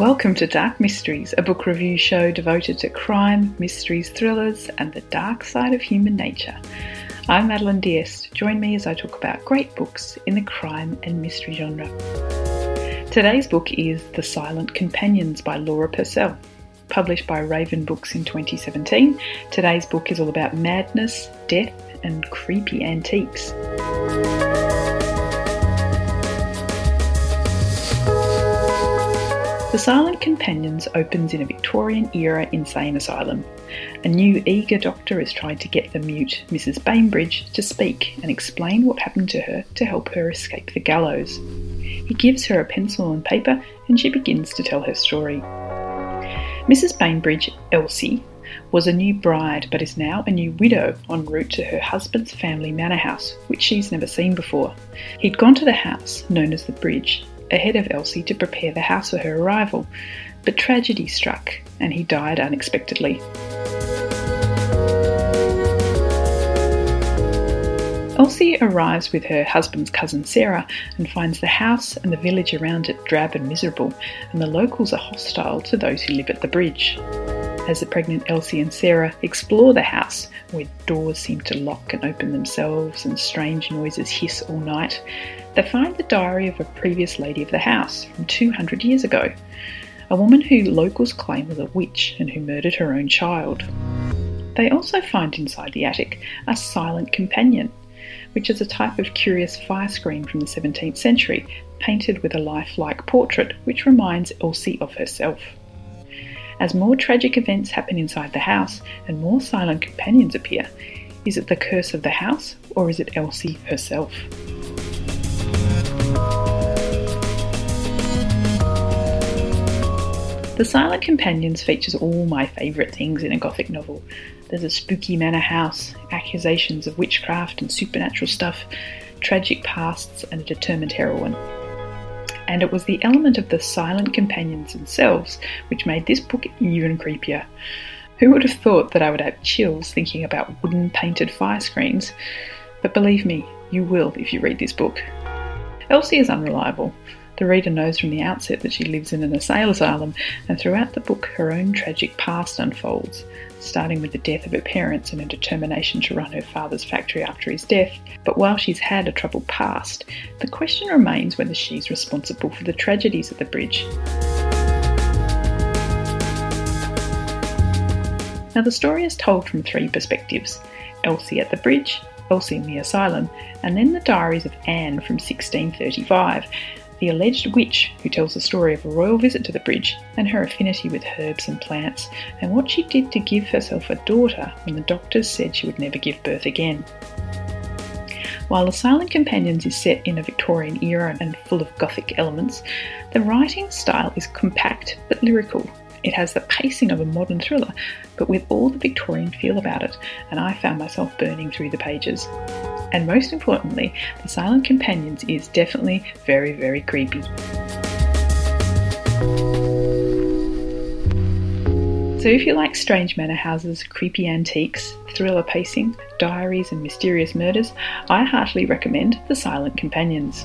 Welcome to Dark Mysteries, a book review show devoted to crime, mysteries, thrillers, and the dark side of human nature. I'm Madeline Diest. Join me as I talk about great books in the crime and mystery genre. Today's book is The Silent Companions by Laura Purcell. Published by Raven Books in 2017, today's book is all about madness, death, and creepy antiques. The Silent Companions opens in a Victorian era insane asylum. A new eager doctor has tried to get the mute Mrs. Bainbridge to speak and explain what happened to her to help her escape the gallows. He gives her a pencil and paper and she begins to tell her story. Mrs. Bainbridge, Elsie, was a new bride but is now a new widow en route to her husband's family manor house, which she's never seen before. He'd gone to the house, known as the Bridge, ahead of Elsie to prepare the house for her arrival, but tragedy struck and he died unexpectedly. Elsie arrives with her husband's cousin Sarah and finds the house and the village around it drab and miserable, and the locals are hostile to those who live at the bridge. As the pregnant Elsie and Sarah explore the house, where doors seem to lock and open themselves and strange noises hiss all night, they find the diary of a previous lady of the house from 200 years ago, a woman who locals claim was a witch and who murdered her own child. They also find inside the attic a silent companion, which is a type of curious fire screen from the 17th century, painted with a lifelike portrait which reminds Elsie of herself. As more tragic events happen inside the house and more silent companions appear, is it the curse of the house or is it Elsie herself? The Silent Companions features all my favourite things in a Gothic novel. There's a spooky manor house, accusations of witchcraft and supernatural stuff, tragic pasts, and a determined heroine. And it was the element of the silent companions themselves which made this book even creepier. Who would have thought that I would have chills thinking about wooden painted fire screens? But believe me, you will if you read this book. Elsie is unreliable. The reader knows from the outset that she lives in an asylum, and throughout the book, her own tragic past unfolds, starting with the death of her parents and her determination to run her father's factory after his death. But while she's had a troubled past, the question remains whether she's responsible for the tragedies at the bridge. Now, the story is told from three perspectives Elsie at the bridge, Elsie in the asylum, and then the diaries of Anne from 1635 the alleged witch who tells the story of a royal visit to the bridge and her affinity with herbs and plants, and what she did to give herself a daughter when the doctors said she would never give birth again. While The Silent Companions is set in a Victorian era and full of Gothic elements, the writing style is compact but lyrical. It has the pacing of a modern thriller, but with all the Victorian feel about it, and I found myself burning through the pages. And most importantly, The Silent Companions is definitely very, very creepy. So, if you like strange manor houses, creepy antiques, thriller pacing, diaries, and mysterious murders, I heartily recommend The Silent Companions.